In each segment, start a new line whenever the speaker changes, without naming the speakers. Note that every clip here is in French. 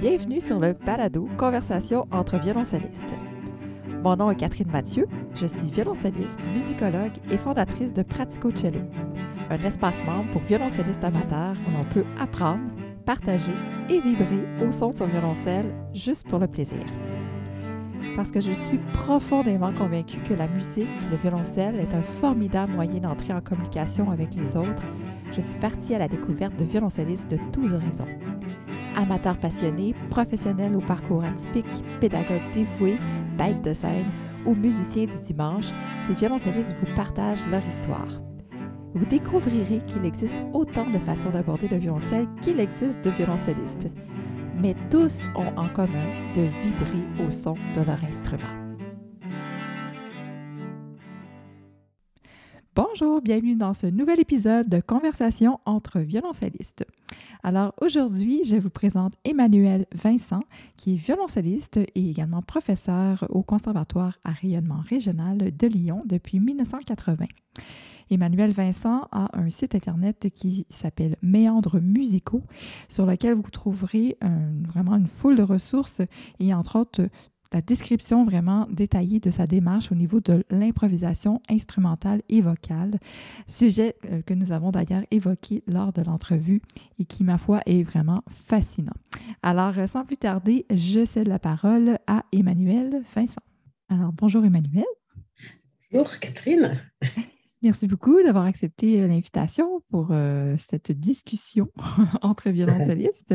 Bienvenue sur le balado Conversation entre violoncellistes. Mon nom est Catherine Mathieu, je suis violoncelliste, musicologue et fondatrice de Pratico Cello, un espace membre pour violoncellistes amateurs où l'on peut apprendre, partager et vibrer au son de son violoncelle juste pour le plaisir. Parce que je suis profondément convaincue que la musique, le violoncelle, est un formidable moyen d'entrer en communication avec les autres, je suis partie à la découverte de violoncellistes de tous horizons. Amateurs passionnés, professionnels au parcours atypique, pédagogues dévoués, bêtes de scène ou musiciens du dimanche, ces violoncellistes vous partagent leur histoire. Vous découvrirez qu'il existe autant de façons d'aborder le violoncelle qu'il existe de violoncellistes, mais tous ont en commun de vibrer au son de leur instrument. Bonjour, bienvenue dans ce nouvel épisode de Conversation entre violoncellistes. Alors aujourd'hui, je vous présente Emmanuel Vincent, qui est violoncelliste et également professeur au Conservatoire à rayonnement régional de Lyon depuis 1980. Emmanuel Vincent a un site internet qui s'appelle Méandres musicaux, sur lequel vous trouverez vraiment une foule de ressources et entre autres la description vraiment détaillée de sa démarche au niveau de l'improvisation instrumentale et vocale, sujet euh, que nous avons d'ailleurs évoqué lors de l'entrevue et qui, ma foi, est vraiment fascinant. Alors, euh, sans plus tarder, je cède la parole à Emmanuel Vincent. Alors, bonjour Emmanuel.
Bonjour Catherine.
Merci beaucoup d'avoir accepté euh, l'invitation pour cette discussion entre violoncellistes.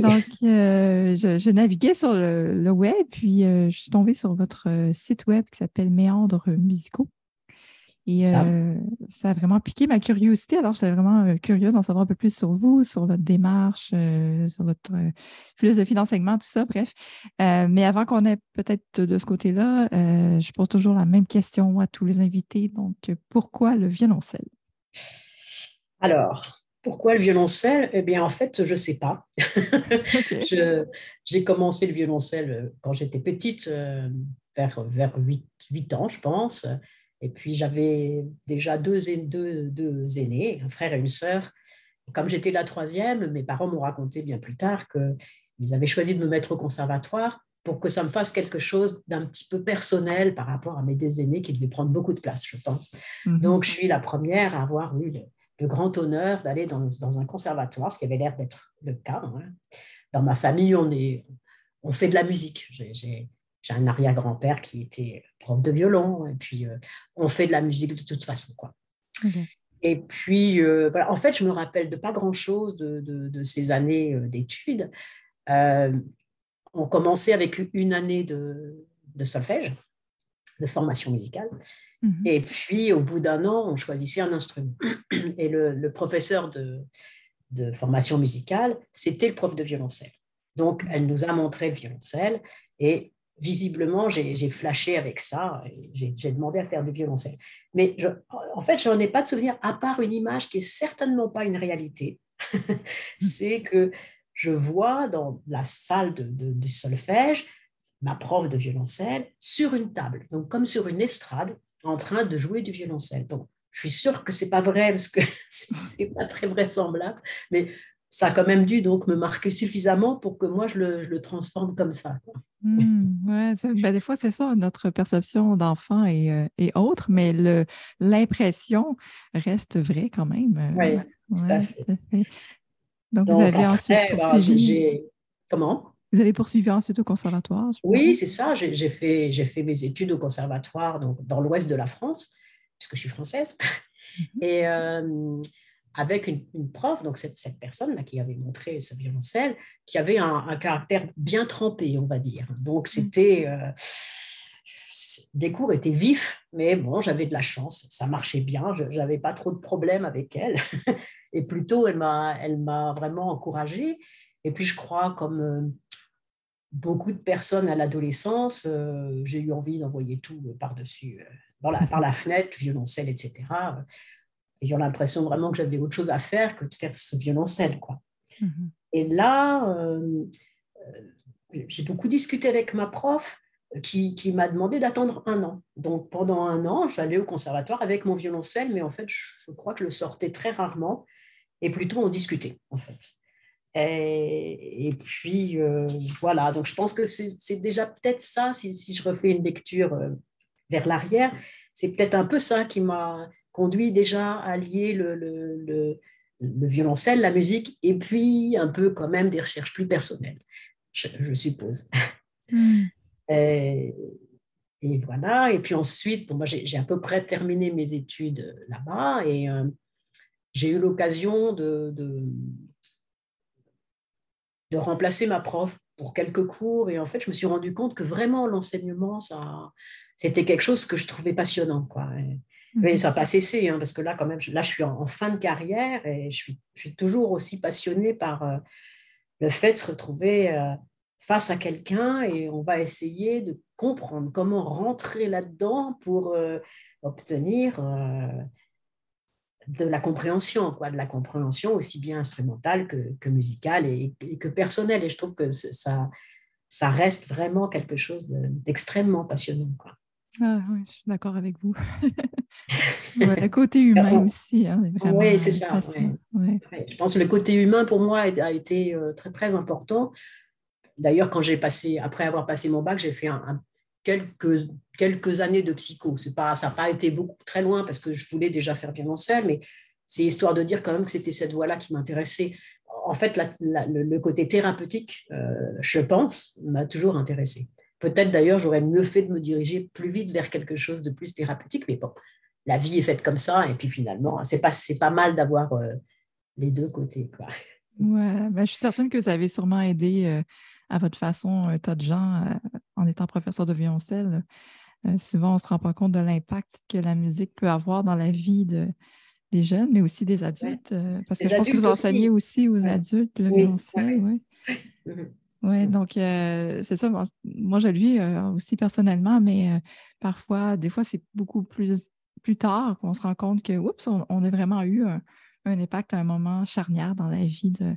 Donc, euh, je, naviguais sur le, web, puis euh, je suis tombée sur votre euh, site web qui s'appelle Méandres musicaux. Et ça. a vraiment piqué ma curiosité. Alors, j'étais vraiment curieuse d'en savoir un peu plus sur vous, sur votre démarche, sur votre philosophie d'enseignement, tout ça, bref. mais avant qu'on ait peut-être de ce côté-là, je pose toujours la même question à tous les invités. Donc, pourquoi le violoncelle?
Alors, pourquoi le violoncelle? Eh bien, en fait, je ne sais pas. J'ai commencé le violoncelle euh, quand j'étais petite, euh, vers, vers 8, 8, ans, je pense. Et puis, j'avais déjà deux, deux, deux, aînés, un frère et une sœur. Comme j'étais la troisième, mes parents m'ont raconté bien plus tard qu'ils avaient choisi de me mettre au conservatoire pour que ça me fasse quelque chose d'un petit peu personnel par rapport à mes deux aînés qui devaient prendre beaucoup de place, je pense. Mhm. Donc, je suis la première à avoir eu le grand honneur d'aller dans, un conservatoire, ce qui avait l'air d'être le cas. Hein. Dans ma famille, on, est, on fait de la musique. J'ai un arrière-grand-père qui était prof de violon, et puis euh, on fait de la musique de toute façon. Quoi. Et puis, euh, voilà, en fait, je me rappelle de pas grand-chose de, ces années euh, d'études. on commençait avec une année de, de solfège, de formation musicale. Mhm. Et puis, au bout d'un an, on choisissait un instrument. Et le, professeur de, de, formation musicale, c'était le prof de violoncelle. Donc, elle nous a montré le violoncelle et visiblement, j'ai flashé avec ça. J'ai demandé à faire du violoncelle. Mais je, en fait, je n'en ai pas de souvenir, à part une image qui est certainement pas une réalité. C'est que je vois dans la salle de, de, de solfège ma prof de violoncelle sur une table, donc comme sur une estrade, en train de jouer du violoncelle. Donc, je suis sûre que c'est pas vrai parce que c'est pas très vraisemblable, mais ça a quand même dû donc me marquer suffisamment pour que moi je le, transforme comme ça.
Mmh, ouais, ben, des fois c'est ça notre perception d'enfant et, euh, et, autres, mais l'impression reste vraie quand même.
Euh, oui, tout, à fait.
Donc, vous avez ensuite poursuivi.
Comment?
Vous avez poursuivi ensuite au conservatoire
Oui, c'est ça. J'ai fait, fait mes études au conservatoire donc, dans l'ouest de la France, puisque je suis française. Mhm. Et euh, avec une, prof, donc cette, cette personne-là qui avait montré ce violoncelle, qui avait un, caractère bien trempé, on va dire. Donc mhm. c'était. Euh, des cours étaient vifs, mais bon, j'avais de la chance, ça marchait bien, je n'avais pas trop de problèmes avec elle. Et plutôt, elle m'a vraiment encouragée. Et puis, je crois, comme euh, beaucoup de personnes à l'adolescence, euh, j'ai eu envie d'envoyer tout euh, par-dessus, par la fenêtre, violoncelle, etc. J'ai l'impression vraiment que j'avais autre chose à faire que de faire ce violoncelle. Quoi. Mm-hmm. Et là, j'ai beaucoup discuté avec ma prof qui, qui m'a demandé d'attendre un an. Donc pendant un an, j'allais au conservatoire avec mon violoncelle, mais en fait, je crois que je le sortais très rarement et plutôt on discutait, en fait. Et, puis, euh, voilà, donc je pense que c'est déjà peut-être ça, si, si, je refais une lecture euh, vers l'arrière, c'est peut-être un peu ça qui m'a conduit déjà à lier le, le, le, le, violoncelle, la musique, et puis un peu quand même des recherches plus personnelles, je, suppose. Hmm. Et, et, voilà, et puis ensuite, bon, moi j'ai à peu près terminé mes études là-bas, et euh, j'ai eu l'occasion de, de de remplacer ma prof pour quelques cours. Et en fait, je me suis rendu compte que vraiment l'enseignement, ça, c'était quelque chose que je trouvais passionnant. Quoi. mais mhm. ça n'a pas cessé, hein, parce que là, quand même, là, je suis en, fin de carrière et je suis, je suis toujours aussi passionnée par euh, le fait de se retrouver euh, face à quelqu'un et on va essayer de comprendre comment rentrer là-dedans pour euh, obtenir de la compréhension, quoi, de la compréhension aussi bien instrumentale que, que musicale et, que personnelle. Et je trouve que ça, ça reste vraiment quelque chose d'extrêmement passionnant. Quoi.
Ah, oui, je suis d'accord avec vous. le côté humain aussi. Hein,
oui, c'est ça. Je pense que le côté humain, pour moi, a été euh, très, très important. D'ailleurs, quand j'ai passé, après avoir passé mon bac, j'ai fait un, quelques, quelques années de psycho. Pas, ça n'a pas été beaucoup très loin parce que je voulais déjà faire violoncelle, mais c'est histoire de dire quand même que c'était cette voie-là qui m'intéressait. En fait, le, côté thérapeutique, euh, je pense, m'a toujours intéressé. Peut-être d'ailleurs, j'aurais mieux fait de me diriger plus vite vers quelque chose de plus thérapeutique, mais bon, la vie est faite comme ça, et puis finalement, c'est pas, pas mal d'avoir euh, les deux côtés.
Ouais, ben, je suis certaine que ça avait sûrement aidé euh, à votre façon un tas de gens en étant professeur de violoncelle. souvent, on ne se rend pas compte de l'impact que la musique peut avoir dans la vie de, des jeunes, mais aussi des adultes. parce que je pense que vous enseignez aussi, aux adultes le violoncelle. Oui. Oui, mmh. donc c'est ça. Moi, je le vis aussi personnellement, mais parfois, des fois, c'est beaucoup plus, plus tard qu'on se rend compte que, oups, on, a vraiment eu un, impact à un moment charnière dans la vie de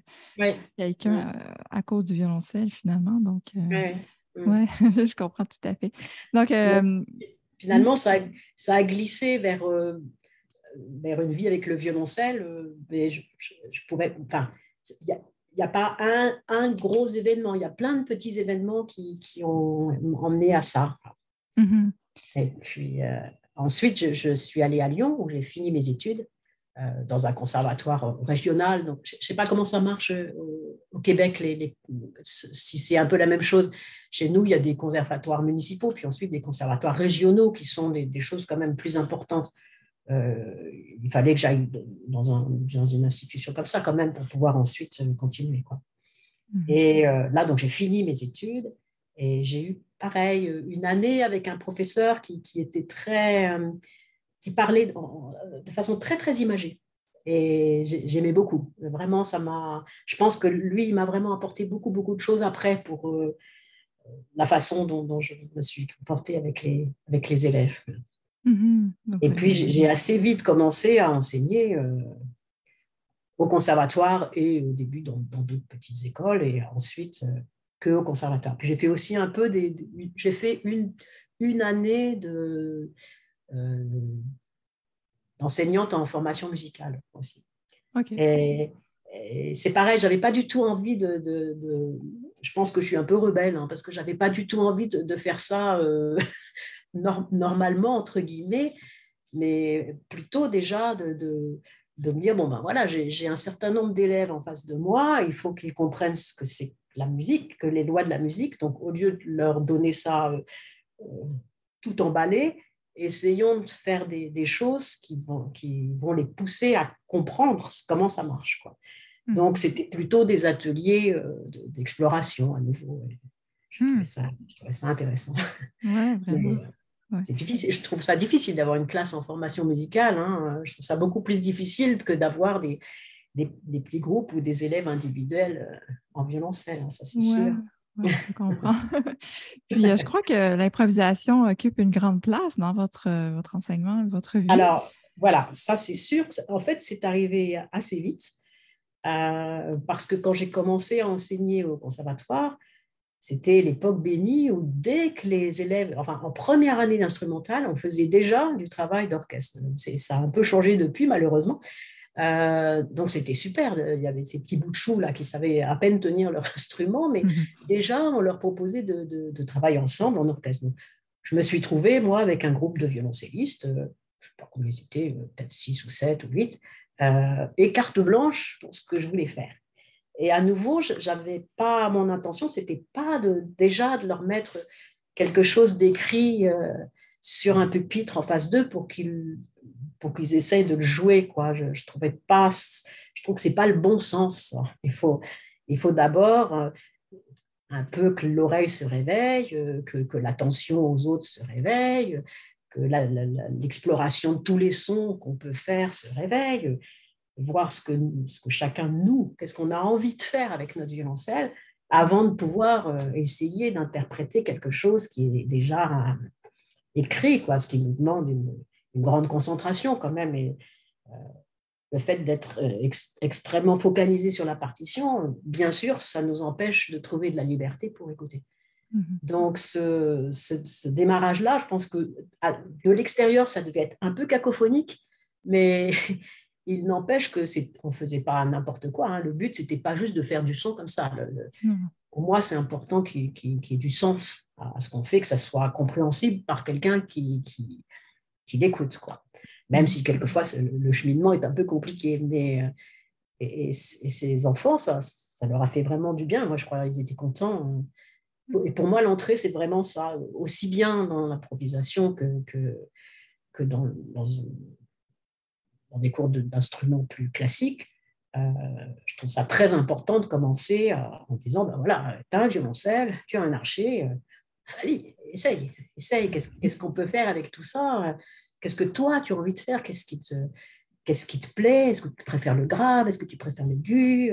quelqu'un mmh. à, cause du violoncelle, finalement. Donc, oui, mmh. je comprends tout à fait. Donc,
finalement, ça, ça a glissé vers, vers une vie avec le violoncelle, mais je, je pourrais. Enfin, il y a n'y a pas un, un, gros événement, il y a plein de petits événements qui, qui ont emmené à ça. Mm-hmm. Et puis euh, ensuite, je, suis allée à Lyon où j'ai fini mes études euh, dans un conservatoire régional. Donc, je ne sais pas comment ça marche euh, au, Québec, les, si c'est un peu la même chose. Chez nous, il y a des conservatoires municipaux, puis ensuite des conservatoires régionaux qui sont des, des choses quand même plus importantes. Euh, il fallait que j'aille dans, un, dans, une institution comme ça quand même pour pouvoir ensuite euh, continuer. Quoi. Mhm. Et euh, là, donc j'ai fini mes études et j'ai eu pareil une année avec un professeur qui, qui était très, qui parlait de, façon très très imagée. Et j'aimais beaucoup. Vraiment, ça m'a. Je pense que lui, il m'a vraiment apporté beaucoup beaucoup de choses après pour la façon dont, dont, je me suis comportée avec les avec les élèves. Mhm. et puis, j'ai assez vite commencé à enseigner euh, au conservatoire et au début dans d'autres petites écoles et ensuite euh, que au conservatoire. Puis j'ai fait aussi un peu des. J'ai fait une, une année de, euh, d'enseignante en formation musicale aussi. Et, c'est pareil, j'avais pas du tout envie de, de, Je pense que je suis un peu rebelle hein, parce que j'avais pas du tout envie de, faire ça normalement, entre guillemets, mais plutôt déjà de, de, me dire, bon, ben voilà, j'ai un certain nombre d'élèves en face de moi, il faut qu'ils comprennent ce que c'est la musique, que les lois de la musique, donc au lieu de leur donner ça euh, euh, tout emballé, essayons de faire des, des, choses qui vont, qui vont les pousser à comprendre comment ça marche. Quoi. Mmh. Donc, c'était plutôt des ateliers euh, d'exploration à nouveau. Je trouvais, mmh. ça, je trouvais ça intéressant.
Ouais, vraiment.
C'est difficile. Je trouve ça difficile d'avoir une classe en formation musicale. Hein. Je trouve ça beaucoup plus difficile que d'avoir des, des, petits groupes ou des élèves individuels euh, en violoncelle. Hein, ça, c'est sûr.
je comprends. Puis, euh, je crois que l'improvisation occupe une grande place dans votre, euh, votre enseignement, votre vie.
Alors, voilà, ça, c'est sûr. En fait, c'est arrivé assez vite. parce que quand j'ai commencé à enseigner au conservatoire, c'était l'époque bénie où dès que les élèves, enfin en première année d'instrumental, on faisait déjà du travail d'orchestre. Ça a un peu changé depuis, malheureusement. Euh, donc c'était super. Il y avait ces petits bouts de choux là qui savaient à peine tenir leur instrument, mais mhm. déjà on leur proposait de, travailler ensemble en orchestre. je me suis trouvée moi avec un groupe de violoncellistes. Euh, je ne sais pas combien ils étaient, euh, peut-être 6 ou 7 ou 8, et carte blanche pour ce que je voulais faire. Et à nouveau, j'avais pas mon intention, c'était pas de, déjà de leur mettre quelque chose d'écrit sur un pupitre en face d'eux pour qu'ils pour qu'ils essayent de le jouer quoi. Je, je pas je trouve que c'est pas le bon sens il faut il faut d'abord euh, un peu que l'oreille se réveille euh, que, que l'attention aux autres se réveille que l'exploration de tous les sons qu'on peut faire se réveille voir ce que, ce que chacun de nous qu'est-ce qu'on a envie de faire avec notre violoncelle avant de pouvoir euh, essayer d'interpréter quelque chose qui est déjà écrit, quoi, ce qui nous demande une, grande concentration quand même. Et, euh, le fait d'être euh, extrêmement focalisé sur la partition, bien sûr, ça nous empêche de trouver de la liberté pour écouter. Mhm. Donc, ce, ce, démarrage-là, je pense que de l'extérieur, ça devait être un peu cacophonique, mais il n'empêche que c'est, on faisait pas n'importe quoi. Hein. Le but, c'était pas juste de faire du son comme ça. Mhm. Pour moi, c'est important qu'il, qu'il y ait du sens à ce qu'on fait, que ça soit compréhensible par quelqu'un qui, qui, qui. Quoi. Même si quelquefois le cheminement est un peu compliqué. Mais, euh, et, ces enfants, ça, ça leur a fait vraiment du bien. Moi, je crois qu'ils étaient contents. Et pour moi, l'entrée, c'est vraiment ça, aussi bien dans l'improvisation que, que, dans, dans, des cours d'instruments plus classiques. Euh, je trouve ça très important de commencer en disant, ben voilà, tu as un violoncelle, tu as un archer, euh, allez, essaye, essaye, qu'est-ce qu'on peut faire avec tout ça? Qu'est-ce que toi, tu as envie de faire? Qu'est-ce qui te... Qu'est-ce qui te plaît? Est-ce que tu préfères le grave? Est-ce que tu préfères l'aigu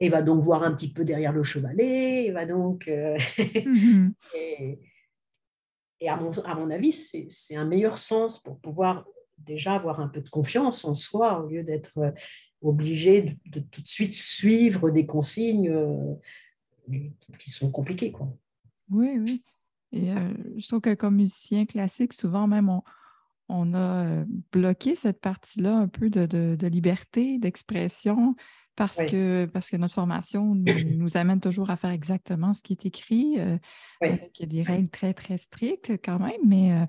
Et va donc voir un petit peu derrière le chevalet. Et va donc. Euh, mhm. et, à, mon, à mon avis, c'est un meilleur sens pour pouvoir déjà avoir un peu de confiance en soi au lieu d'être euh, obligé de, tout de suite suivre des consignes euh, qui sont compliquées. Quoi.
Oui, oui. Et euh, je trouve que comme musicien classique, souvent même, on, a euh, bloqué cette partie-là un peu de, liberté, d'expression, parce, que, parce que notre formation nous, amène toujours à faire exactement ce qui est écrit, euh, avec des règles très, très strictes quand même, mais,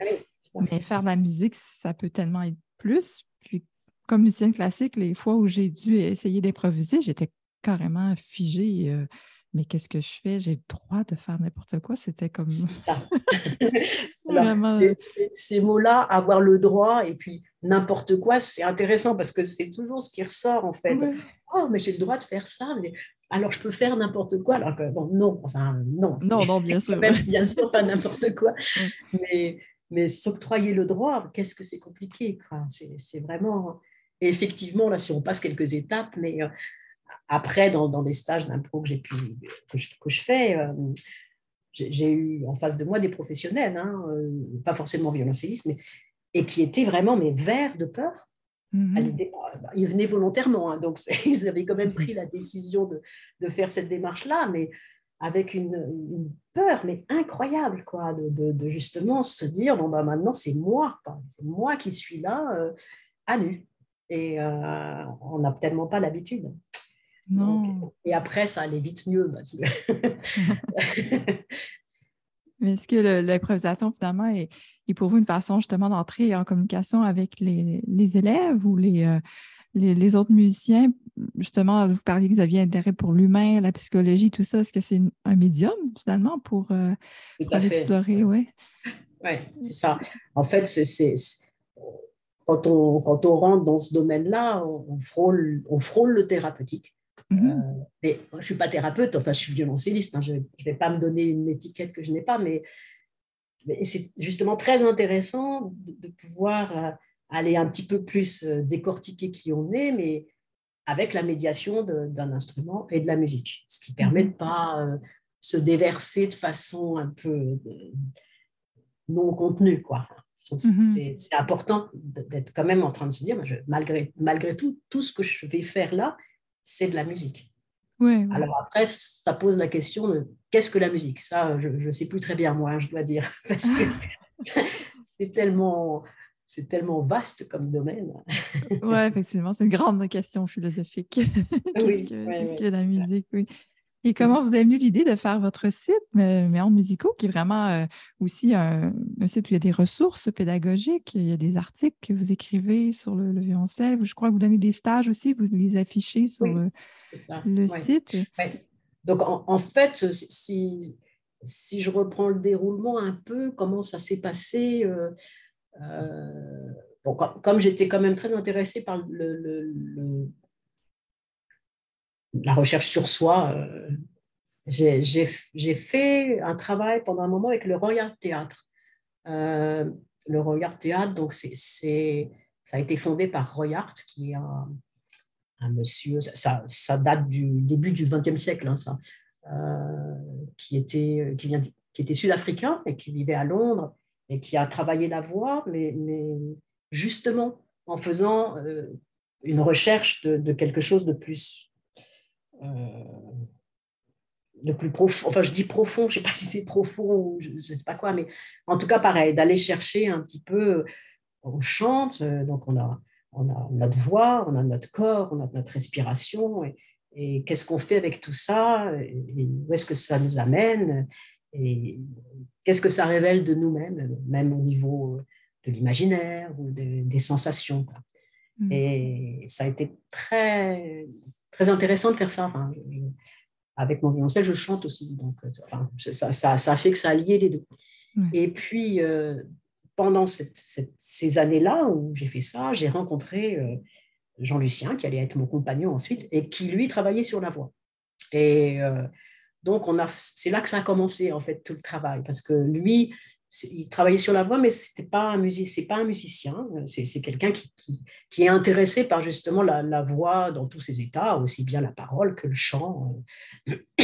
mais faire de la musique, ça peut tellement être plus. Puis, comme musicienne classique, les fois où j'ai dû essayer d'improviser, j'étais carrément figée mais qu'est-ce que je fais? J'ai le droit de faire n'importe quoi? C'était comme. Ça.
Euh, ces mots-là, avoir le droit et puis n'importe quoi, c'est intéressant parce que c'est toujours ce qui ressort en fait. Oh, mais j'ai le droit de faire ça, mais alors je peux faire n'importe quoi? Alors que, bon, non, enfin, non.
Non, non, bien sûr.
bien sûr, pas n'importe quoi. mais, mais s'octroyer le droit, qu'est-ce que c'est compliqué. C'est vraiment. effectivement, là, si on passe quelques étapes, mais. Après, dans, des stages d'impro que, pu, que, je, que je fais, euh, j'ai eu en face de moi des professionnels, hein, euh, pas forcément violoncellistes, mais, et qui étaient vraiment mais verts de peur. Mhm. Bah, ils venaient volontairement, hein, donc ils avaient quand même pris la décision de, de faire cette démarche-là, mais avec une, peur mais incroyable, quoi, de, de, justement se dire bon bah maintenant c'est moi, c'est moi qui suis là euh, à nu, et on n'a tellement pas l'habitude.
Non.
et après, ça allait vite mieux.
Mais est-ce que l'improvisation, finalement, est, pour vous une façon justement d'entrer en communication avec les, élèves ou euh, les, les, autres musiciens? Justement, vous parliez que vous aviez intérêt pour l'humain, la psychologie, tout ça. Est-ce que c'est un médium, finalement, pour, euh, explorer? Oui,
ouais, c'est ça. En fait, c'est quand on, quand on rentre dans ce domaine-là, on, frôle, on frôle le thérapeutique. Mhm. Euh, mais je ne suis pas thérapeute, enfin je suis violoncelliste, hein, je ne vais pas me donner une étiquette que je n'ai pas, mais, c'est justement très intéressant de, pouvoir euh, aller un petit peu plus euh, décortiquer qui on est, mais avec la médiation d'un instrument et de la musique, ce qui permet de ne mhm. pas se déverser de façon un peu non contenue. Quoi. Mhm. C'est important d'être quand même en train de se dire, malgré, malgré tout, tout ce que je vais faire là, c'est de la musique. Alors après, ça pose la question de qu'est-ce que la musique? Ça, je ne sais plus très bien moi, je dois dire, parce que c'est tellement, c'est tellement vaste comme domaine.
oui, effectivement, c'est une grande question philosophique. Qu'est-ce que, que, la musique? Oui. Et comment vous avez venu l'idée de faire votre site, Méandres musicaux, qui est vraiment euh, aussi un, site où il y a des ressources pédagogiques, il y a des articles que vous écrivez sur le, violoncelle. Je crois que vous donnez des stages aussi, vous les affichez sur le, site.
Donc, en, fait, si, si je reprends le déroulement un peu, comment ça s'est passé euh, euh, bon, comme, j'étais quand même très intéressée par le la recherche sur soi. Euh, j'ai fait un travail pendant un moment avec le Royal Théâtre. Euh, le Royal Théâtre, donc ça a été fondé par Royart, qui est un, monsieur, ça, date du début du XXe siècle, hein, ça, euh, qui, était, sud-africain et qui vivait à Londres et qui a travaillé la voix, mais, justement en faisant une recherche de, quelque chose de plus euh, plus profond, enfin je dis profond, je ne sais pas si c'est profond ou je ne sais pas quoi, mais en tout cas pareil, d'aller chercher un petit peu, on chante, euh, donc on a, on a notre voix, on a notre corps, on a notre respiration, et, qu'est-ce qu'on fait avec tout ça, et où est-ce que ça nous amène, et qu'est-ce que ça révèle de nous-mêmes, même au niveau de l'imaginaire ou des sensations. Mmh. Et ça a été très, très intéressant de faire ça. avec mon violoncelle, je chante aussi. Donc, euh, enfin, ça, ça, fait que ça a lié les deux. Et puis, euh, pendant ces années-là où j'ai fait ça, j'ai rencontré euh, Jean-Lucien, qui allait être mon compagnon ensuite, et qui, lui, travaillait sur la voix. Et donc, c'est là que ça a commencé, en fait, tout le travail, parce que lui, il travaillait sur la voix, mais n'est pas, un c'est pas un musicien, c'est quelqu'un qui, est intéressé par justement la, voix dans tous ses états, aussi bien la parole que le chant.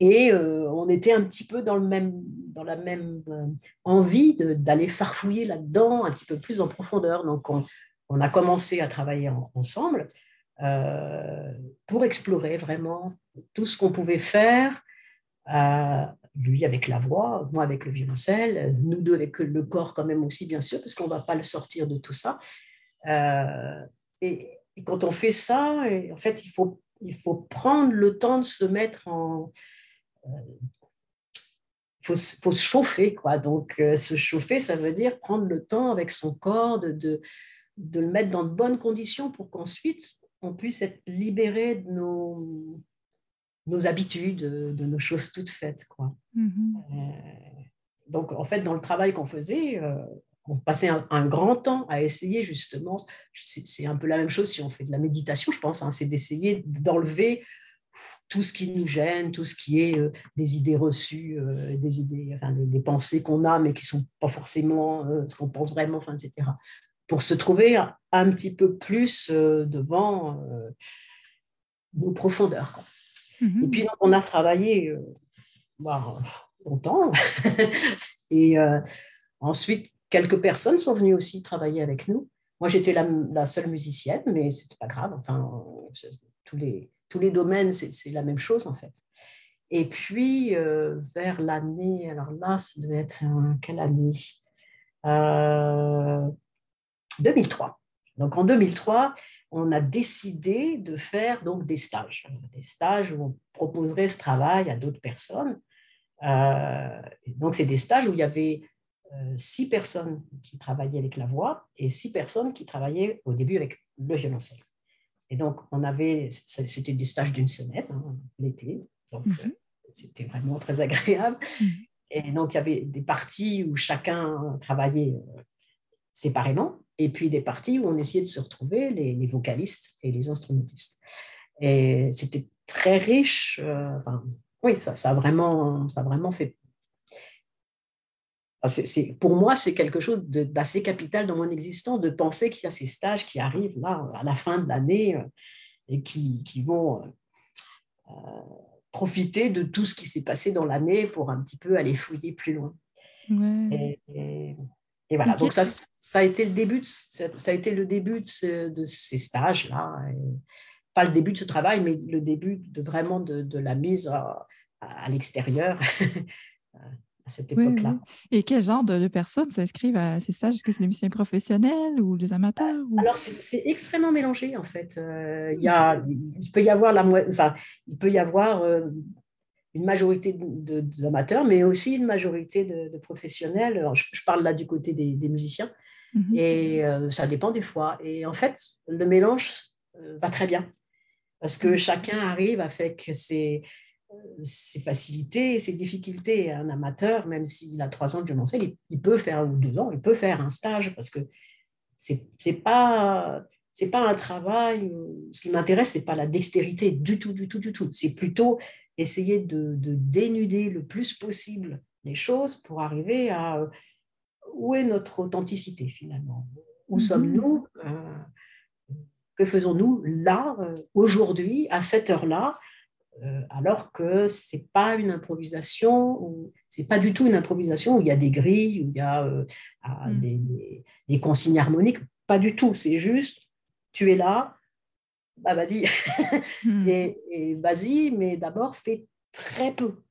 Et euh, on était un petit peu dans, le même, dans la même euh, envie d'aller farfouiller là-dedans un petit peu plus en profondeur. Donc on, on a commencé à travailler ensemble euh, pour explorer vraiment tout ce qu'on pouvait faire lui avec la voix, moi avec le violoncelle, nous deux avec le corps quand même aussi, bien sûr, parce qu'on ne va pas le sortir de tout ça. Euh, et, quand on fait ça, en fait, il faut, prendre le temps de se mettre en... Il euh, faut, se chauffer, quoi. Donc, euh, se chauffer, ça veut dire prendre le temps avec son corps, de, de le mettre dans de bonnes conditions pour qu'ensuite, on puisse être libéré de nos nos habitudes, de nos choses toutes faites. Quoi. Mm-hmm. Euh, donc, en fait, dans le travail qu'on faisait, euh, on passait un, grand temps à essayer justement, c'est un peu la même chose si on fait de la méditation, je pense, hein, c'est d'essayer d'enlever tout ce qui nous gêne, tout ce qui est euh, des idées reçues, des idées, enfin, des, pensées qu'on a, mais qui ne sont pas forcément ce qu'on pense vraiment, enfin, etc. Pour se trouver un, petit peu plus devant nos profondeurs. Quoi. Et mhm. puis, on a travaillé euh, bah, longtemps. et euh, ensuite, quelques personnes sont venues aussi travailler avec nous. Moi, j'étais la, seule musicienne, mais ce n'était pas grave. Enfin, tous les, tous les domaines, c'est la même chose, en fait. Et puis, euh, vers l'année, alors là, ça devait être quelle année? 2003. Donc, en 2003, on a décidé de faire donc des stages, des stages où on proposerait ce travail à d'autres personnes. Euh, donc, c'est des stages où il y avait euh, six personnes qui travaillaient avec la voix et six personnes qui travaillaient au début avec le violoncelle. Et donc, on avait, c'était des stages d'une semaine, hein, l'été, donc mhm. euh, c'était vraiment très agréable. Mhm. Et donc, il y avait des parties où chacun travaillait séparément, et puis des parties où on essayait de se retrouver, les, vocalistes et les instrumentistes. Et c'était très riche. Euh, oui, ça, ça, a vraiment, ça a vraiment fait. pour moi, c'est quelque chose d'assez capital dans mon existence de penser qu'il y a ces stages qui arrivent là à la fin de l'année euh, et qui, qui vont euh, profiter de tout ce qui s'est passé dans l'année pour un petit peu aller fouiller plus loin. et, et voilà, donc ça, ça, a été le début de, ça a été le début de, ces stages-là. Pas le début de ce travail, mais le début de vraiment de, la mise à, l'extérieur, à cette époque-là.
Et quel genre de, personnes s'inscrivent à ces stages? Est-ce que c'est des musiciens professionnels ou des amateurs
Alors, c'est extrêmement mélangé, en fait. Euh, il, y a, il peut y avoir, la, enfin, il peut y avoir euh, une majorité d'amateurs, mais aussi une majorité de, professionnels. je, parle là du côté des, musiciens. Mhm. Et euh, ça dépend des fois. Et en fait, le mélange va très bien. Parce que mhm. chacun arrive avec ses, ses facilités, ses difficultés. Un amateur, même s'il a trois ans de violoncelle, il, peut faire, ou deux ans, il peut faire un stage parce que c'est n'est pas, pas un travail. Ce qui m'intéresse, c'est pas la dextérité du tout, du tout, du tout. C'est plutôt essayer de, dénuder le plus possible les choses pour arriver à où est notre authenticité finalement? Où mhm. sommes-nous euh, Que faisons-nous là, euh, aujourd'hui, à cette heure-là euh, alors que c'est pas une improvisation, c'est pas du tout une improvisation où il y a des grilles, où il y a euh, mm. des, consignes harmoniques, pas du tout. C'est juste, tu es là, bah vas-y, mm. et, vas-y, mais d'abord fais très peu,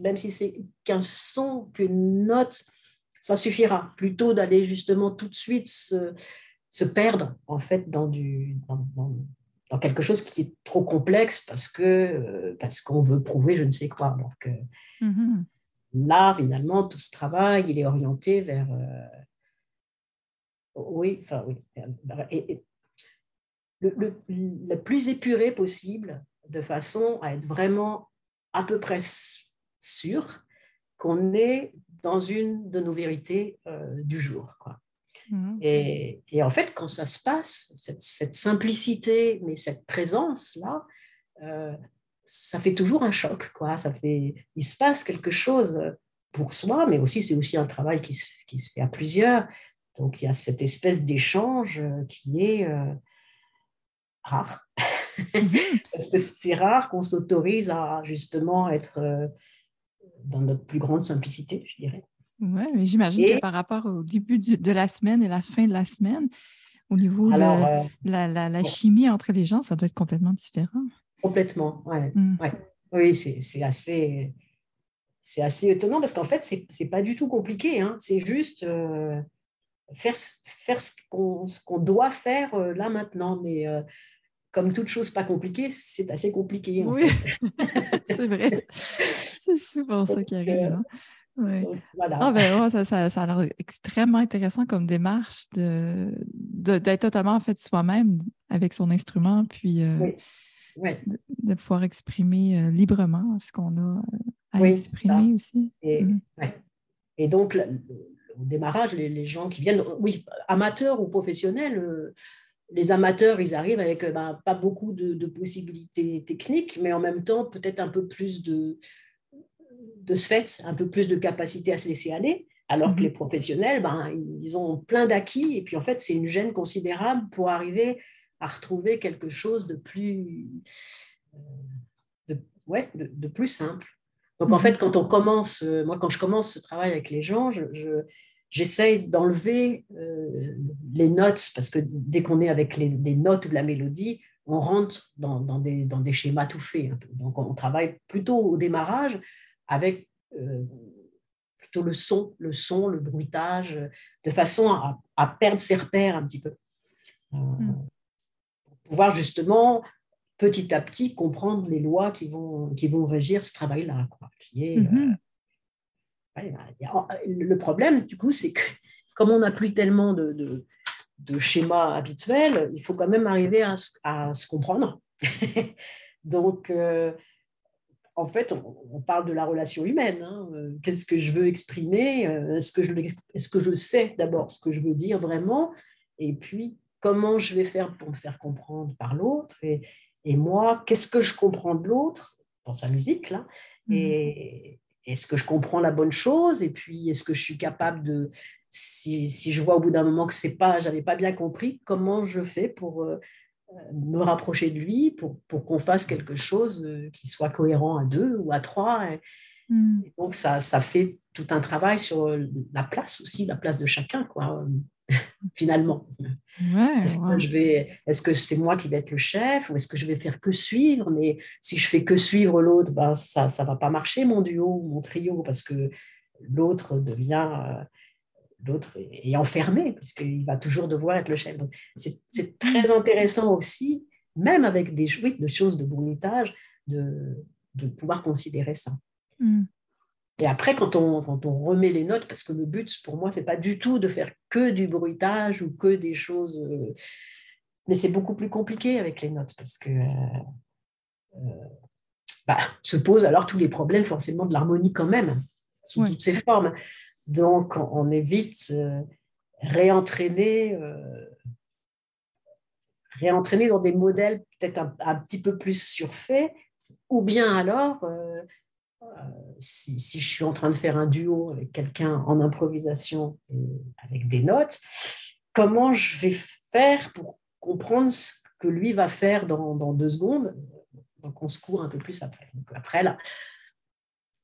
même si c'est qu'un son, qu'une note, ça suffira. Plutôt d'aller justement tout de suite se, perdre en fait dans du dans quelque chose qui est trop complexe parce que euh, parce qu'on veut prouver je ne sais quoi. Donc mm-hmm. là, finalement, tout ce travail, il est orienté vers euh, oui, enfin oui, le, le, plus épuré possible, de façon à être vraiment à peu près sûr qu'on est dans une de nos vérités euh, du jour. Quoi. Mmh. Et, en fait, quand ça se passe, cette, simplicité, mais cette présence-là, euh, ça fait toujours un choc. Quoi. Ça fait, il se passe quelque chose pour soi, mais aussi c'est aussi un travail qui se, qui se, fait à plusieurs. Donc il y a cette espèce d'échange qui est euh, rare. Mmh. Parce que c'est rare qu'on s'autorise à justement être euh, dans notre plus grande simplicité, je dirais.
Oui, mais j'imagine que par rapport au début de la semaine et la fin de la semaine, au niveau de euh, la, chimie entre les gens, ça doit être complètement différent.
Complètement, ouais. Mmh. Oui, c'est assez, assez étonnant parce qu'en fait, ce n'est pas du tout compliqué. Hein. C'est juste euh, faire, faire ce qu'on doit faire euh, là maintenant. Mais comme toute chose pas compliquée, c'est assez compliqué. oui,
c'est vrai. C'est souvent ça qui arrive. Hein. Ah ben, ça, ça, a l'air extrêmement intéressant comme démarche de, d'être totalement en fait soi-même avec son instrument, puis euh, De, pouvoir exprimer euh, librement ce qu'on a euh, à exprimer aussi.
Et, mmh. Et donc, au démarrage, les, gens qui viennent, oui, amateurs ou professionnels, les amateurs, ils arrivent avec ben, pas beaucoup de, possibilités techniques, mais en même temps, peut-être un peu plus de, de ce fait un peu plus de capacité à se laisser aller, alors que mhm. les professionnels, ben, ils ont plein d'acquis, et puis en fait, c'est une gêne considérable pour arriver à retrouver quelque chose de plus, euh, de, ouais, de, plus simple. Donc en mhm. fait, quand on commence, euh, moi quand je commence ce travail avec les gens, je, j'essaye d'enlever euh, les notes, parce que dès qu'on est avec les, notes ou la mélodie, on rentre dans, dans, des, dans des schémas tout faits. Donc on travaille plutôt au démarrage avec euh, plutôt le son, le son, le bruitage, de façon à, perdre ses repères un petit peu. Euh, hmm. Pour pouvoir justement petit à petit comprendre les lois qui vont, qui vont régir ce travail-là, qui est... Mm-hmm. Euh, bah, le problème, du coup, c'est que comme on n'a plus tellement de, de, de, schémas habituels, il faut quand même arriver à, à se comprendre. Donc, en fait, on, parle de la relation humaine. Hein. Euh, qu'est-ce que je veux exprimer euh, Est-ce que, je, est que je sais d'abord ce que je veux dire vraiment Et puis, comment je vais faire pour me faire comprendre par l'autre et, moi, qu'est-ce que je comprends de l'autre dans sa musique là mmh. Et est-ce que je comprends la bonne chose? Et puis, est-ce que je suis capable de, si, je vois au bout d'un moment que c'est pas, j'avais pas bien compris, comment je fais pour euh, me rapprocher de lui pour, pour qu'on fasse quelque chose euh, qui soit cohérent à deux ou à trois? Hmm. donc, ça, ça fait tout un travail sur la place aussi, la place de chacun, quoi, finalement. Est-ce, que je vais, est-ce que c'est moi qui vais être le chef ou est-ce que je vais faire que suivre? Mais si je fais que suivre l'autre, ben, ça ne va pas marcher, mon duo, mon trio, parce que l'autre devient l'autre est enfermé, puisqu'il va toujours devoir être le chef. C'est très intéressant aussi, même avec des, oui, choses de bruitage, de, de pouvoir considérer ça. Mm. Et après, quand on, quand on remet les notes, parce que le but pour moi, c'est pas du tout de faire que du bruitage ou que des choses. Euh, mais c'est beaucoup plus compliqué avec les notes parce que euh, euh, bah, se posent alors tous les problèmes forcément de l'harmonie quand même, sous toutes ses formes. Donc, on évite euh, réentraîner, réentraîner dans des modèles peut-être un, un, petit peu plus surfaits, ou bien alors si, je suis en train de faire un duo avec quelqu'un en improvisation avec des notes, comment je vais faire pour comprendre ce que lui va faire dans, dans deux secondes Donc on se court un peu plus après. Donc après, là,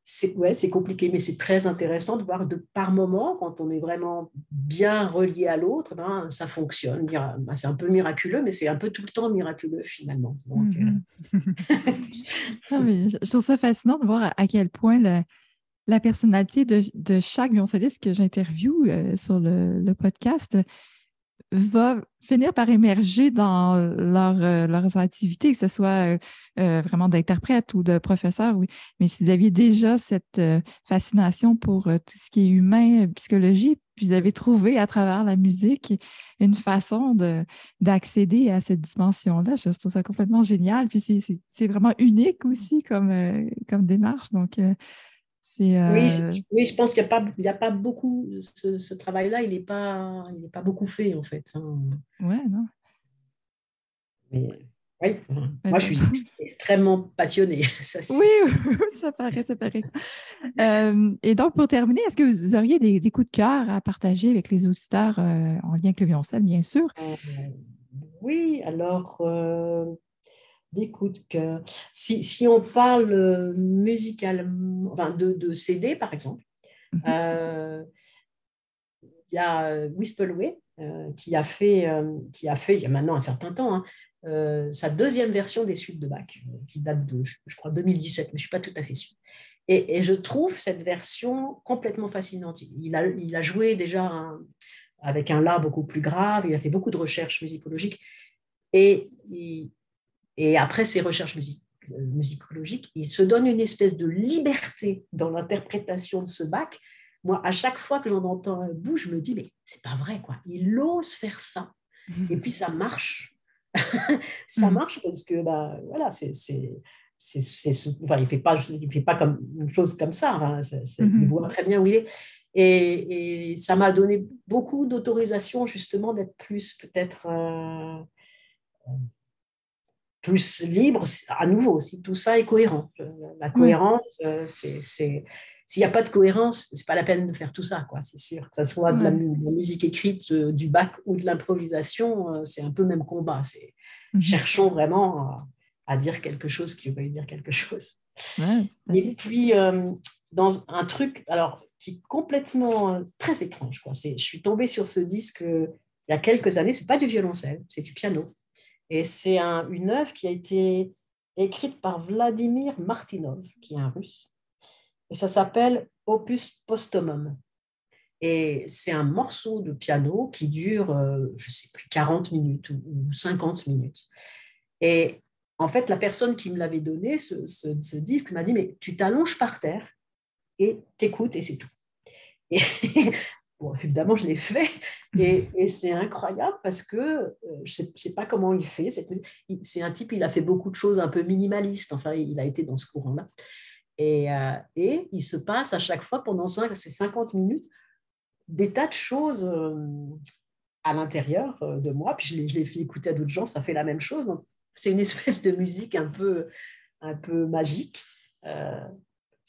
c'est ouais, compliqué, mais c'est très intéressant de voir de par moment, quand on est vraiment bien relié à l'autre, ben, ça fonctionne. Ben, c'est un peu miraculeux, mais c'est un peu tout le temps miraculeux finalement. Donc, euh,
mm-hmm. je trouve ça fascinant de voir à quel point la, personnalité de, de chaque violoncelliste que j'interviewe euh, sur le, le, podcast va finir par émerger dans leur, euh, leurs activités, que ce soit euh, euh, vraiment d'interprète ou de professeur, oui. Mais si vous aviez déjà cette fascination pour tout ce qui est humain, psychologie, puis vous avez trouvé à travers la musique une façon d'accéder à cette dimension-là, je trouve ça complètement génial. Puis c'est vraiment unique aussi comme, comme démarche. Donc,
euh, oui, je, pense qu'il n'y a, pas, a pas beaucoup, ce, travail-là, il n'est pas, il pas beaucoup fait en fait. Hein.
Ouais, non.
Mais oui, moi je suis extrêmement passionnée.
Ça, oui, ça paraît, ça paraît. Euh, et donc, pour terminer, est-ce que vous auriez des, coups de cœur à partager avec les auditeurs euh, en lien avec le violoncelle, bien sûr?
oui, alors d'écoute que Si, si, on parle euh, musicalement, enfin de, de, CD par exemple, mhm. euh, il y a euh, Wispelway qui, a fait, qui a fait, il y a maintenant un certain temps, hein, sa deuxième version des suites de Bach, qui date de, je, crois, 2017, mais je ne suis pas tout à fait sûre. Et, et, je trouve cette version complètement fascinante. Il a, il a joué déjà avec un La beaucoup plus grave, il a fait beaucoup de recherches musicologiques. Et il, et après ses recherches euh, musicologiques, il se donne une espèce de liberté dans l'interprétation de ce bac. Moi, à chaque fois que j'en entends un bout, je me dis, mais c'est pas vrai, quoi. Il ose faire ça. Et puis ça marche. ça mm. marche parce que, bah, voilà, c'est. Enfin, il ne fait, pas, il fait pas comme une chose comme ça. Hein. Il mm-hmm. voit très bien où il est. Et, ça m'a donné beaucoup d'autorisation, justement, d'être plus peut-être. Euh, plus libre, à nouveau, si tout ça est cohérent. Euh, la cohérence, euh, c'est, s'il n'y a pas de cohérence, c'est pas la peine de faire tout ça, quoi, c'est sûr. Que ce soit de la, musique écrite, euh, du bac ou de l'improvisation, c'est un peu le même combat. C'est, mhm. Cherchons vraiment à, dire quelque chose qui veut dire quelque chose. Et puis, dans un truc alors, qui est complètement très étrange, quoi. C'est, je suis tombée sur ce disque il y a quelques années, c'est pas du violoncelle, c'est du piano. Et c'est une œuvre qui a été écrite par Vladimir Martinov, qui est un russe. Et ça s'appelle Opus Postumum. Et c'est un morceau de piano qui dure, euh, je ne sais plus, 40 minutes ou, 50 minutes. Et en fait, la personne qui me l'avait donné, ce, ce disque, m'a dit, mais tu t'allonges par terre et t'écoutes et c'est tout. Évidemment, je l'ai fait et, c'est incroyable parce que euh, je ne sais, pas comment il fait. C'est un type, il a fait beaucoup de choses un peu minimalistes. Enfin, il a été dans ce courant-là. Et, euh, il se passe à chaque fois, pendant 5, 50 minutes, des tas de choses euh, à l'intérieur de moi. Puis je l'ai fait écouter à d'autres gens, ça fait la même chose. C'est une espèce de musique un peu magique.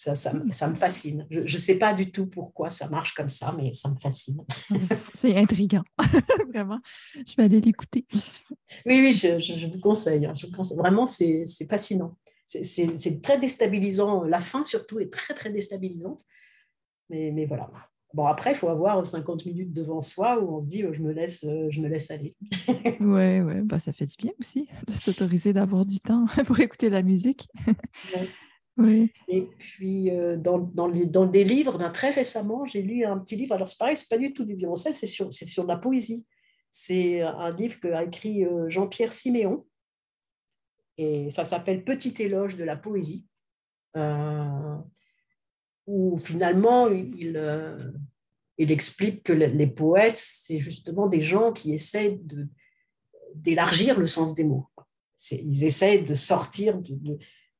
Ça, ça, me fascine. Je ne sais pas du tout pourquoi ça marche comme ça, mais ça me fascine.
C'est intriguant, vraiment. Je vais aller l'écouter.
Oui, oui, je, vous conseille. Hein. Je conseille. Vraiment, c'est fascinant. C'est très déstabilisant. La fin, surtout, est très, très déstabilisante. Mais, mais voilà. Bon, après, il faut avoir 50 minutes devant soi où on se dit, je me laisse, je me laisse aller.
oui, ouais, bah, ça fait du bien aussi de s'autoriser d'avoir du temps pour écouter la musique. Oui.
Et puis, euh, dans, dans, les, dans, des livres, très récemment, j'ai lu un petit livre. Alors, c'est pareil, c'est pas du tout du violoncelle, c'est sur, sur de la poésie. C'est un livre qu'a écrit euh, Jean-Pierre Siméon. Et ça s'appelle Petit éloge de la poésie. Euh, où finalement, il, il explique que les poètes, c'est justement des gens qui essaient d'élargir le sens des mots. Ils essaient de sortir de,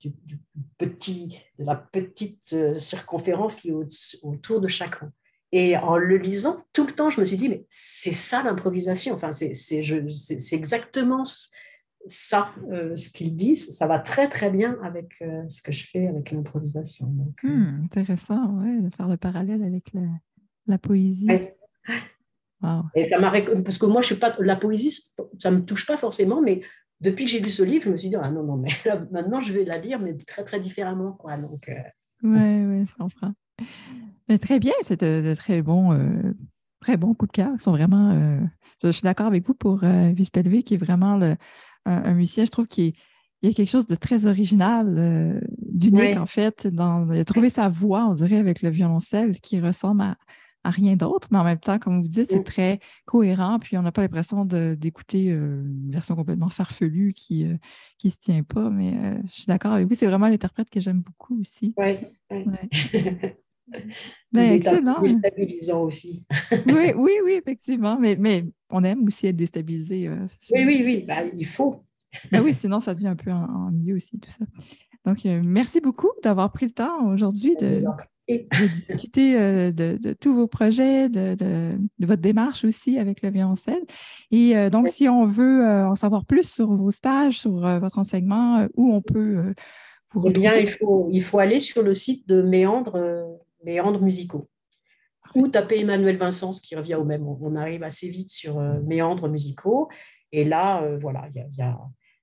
du, petit, de la petite euh, circonférence qui est autour de mot. Et en le lisant, tout le temps, je me suis dit, mais c'est ça l'improvisation. Enfin, c'est exactement ça, euh, ce qu'ils disent. Ça va très, très bien avec euh, ce que je fais avec l'improvisation.
Hmm, intéressant, ouais, de faire le parallèle avec la, la poésie.
Et ça parce que moi, je suis pas la poésie, ça me touche pas forcément, mais depuis que j'ai lu ce livre, je me suis dit ah non non mais maintenant je vais la lire mais très très différemment quoi. Donc. Euh,
ouais ouais, je comprends. Mais très bien, c'est de, très bons euh, très bons coups de cœur. Ils sont vraiment. Euh, je, suis d'accord avec vous pour euh, qui est vraiment un, musicien. Je trouve qu'il y a quelque chose de très original, d'unique en fait. Dans, il a trouvé sa voix, on dirait, avec le violoncelle qui ressemble à, à rien d'autre, mais en même temps, comme vous dites, c'est mm. très cohérent, puis on n'a pas l'impression d'écouter euh, une version complètement farfelue qui ne euh, se tient pas, mais euh, je suis d'accord avec vous, c'est vraiment l'interprète que j'aime beaucoup aussi.
Oui,
ouais. ben, excellent.
Aussi.
oui, oui, oui, effectivement, mais, mais on aime aussi être déstabilisé.
oui, oui, oui, ben, il faut.
ben oui, sinon ça devient un peu ennuyeux aussi, tout ça. Donc, merci beaucoup d'avoir pris le temps aujourd'hui de de discuter euh, de, tous vos projets, de, votre démarche aussi avec le violoncelle. Et euh, donc, si on veut euh, en savoir plus sur vos stages, sur votre enseignement, où on peut vous retrouver?
Eh bien, il faut, il faut aller sur le site de Méandre, Méandre Musicaux ou taper Emmanuel Vincent, ce qui revient au même. On arrive assez vite sur Méandres Musicaux. Et là, voilà, il y a,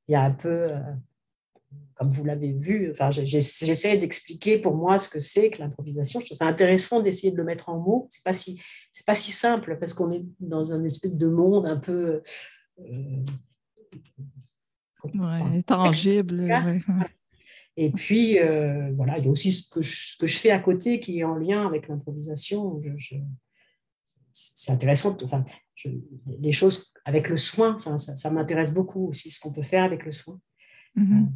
y a, un peu comme vous l'avez vu, enfin, j'essaie d'expliquer pour moi ce que c'est que l'improvisation. Je trouve ça intéressant d'essayer de le mettre en mots. C'est pas si c'est pas si simple parce qu'on est dans un espèce de monde un peu
euh, tangible.
Et puis euh, voilà, il y a aussi ce que, je, ce que je fais à côté qui est en lien avec l'improvisation. c'est intéressant. Enfin, les choses avec le soin, enfin, ça, ça m'intéresse beaucoup aussi ce qu'on peut faire avec le soin. Mm-hmm.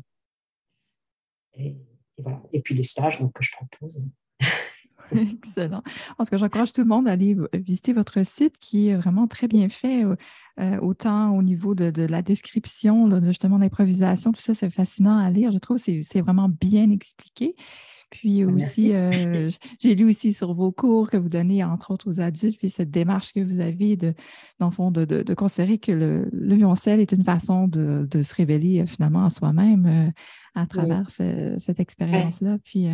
Et, puis les stages que je propose.
Excellent. En tout cas, j'encourage tout le monde à aller visiter votre site qui est vraiment très bien fait, euh, autant au niveau de, la description, de, justement l'improvisation, tout ça, c'est fascinant à lire. Je trouve que c'est vraiment bien expliqué. Puis aussi, euh, j'ai lu aussi sur vos cours que vous donnez, entre autres, aux adultes, puis cette démarche que vous avez, de, dans le fond, de, considérer que le, le violoncelle est une façon de, se révéler euh, finalement à soi-même euh, à travers cette expérience-là. Puis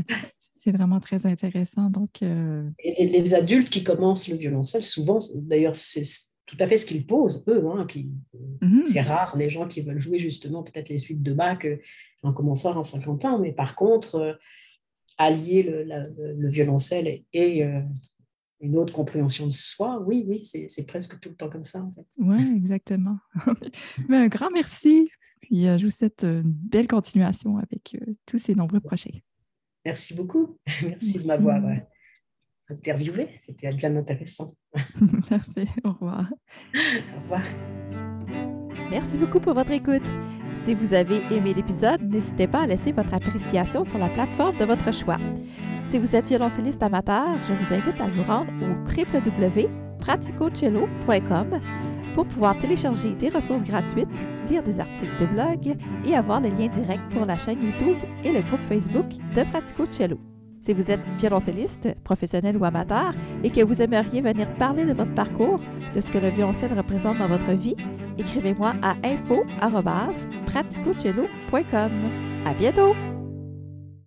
c'est vraiment très intéressant. Donc,
Et les adultes qui commencent le violoncelle, souvent, d'ailleurs, c'est tout à fait ce qu'ils posent, eux. Hein, mmh C'est rare les gens qui veulent jouer justement peut-être les suites de Bach en commençant à 50 ans, mais par contre allier le, violoncelle et, euh, une autre compréhension de soi, oui, oui, c'est presque tout le temps comme ça, en fait.
Oui, exactement. Mais un grand merci. Puis euh, je vous souhaite une belle continuation avec euh, tous ces nombreux projets.
Merci beaucoup. Merci de m'avoir interviewé. C'était bien intéressant.
Parfait. Au revoir.
Au revoir.
Merci beaucoup pour votre écoute. Si vous avez aimé l'épisode, n'hésitez pas à laisser votre appréciation sur la plateforme de votre choix. Si vous êtes violoncelliste amateur, je vous invite à vous rendre au www.praticocello.com pour pouvoir télécharger des ressources gratuites, lire des articles de blog et avoir le lien direct pour la chaîne YouTube et le groupe Facebook de Pratico Cello. Si vous êtes violoncelliste, professionnel ou amateur et que vous aimeriez venir parler de votre parcours, de ce que le violoncelle représente dans votre vie, écrivez-moi à info.praticocello.com. À bientôt!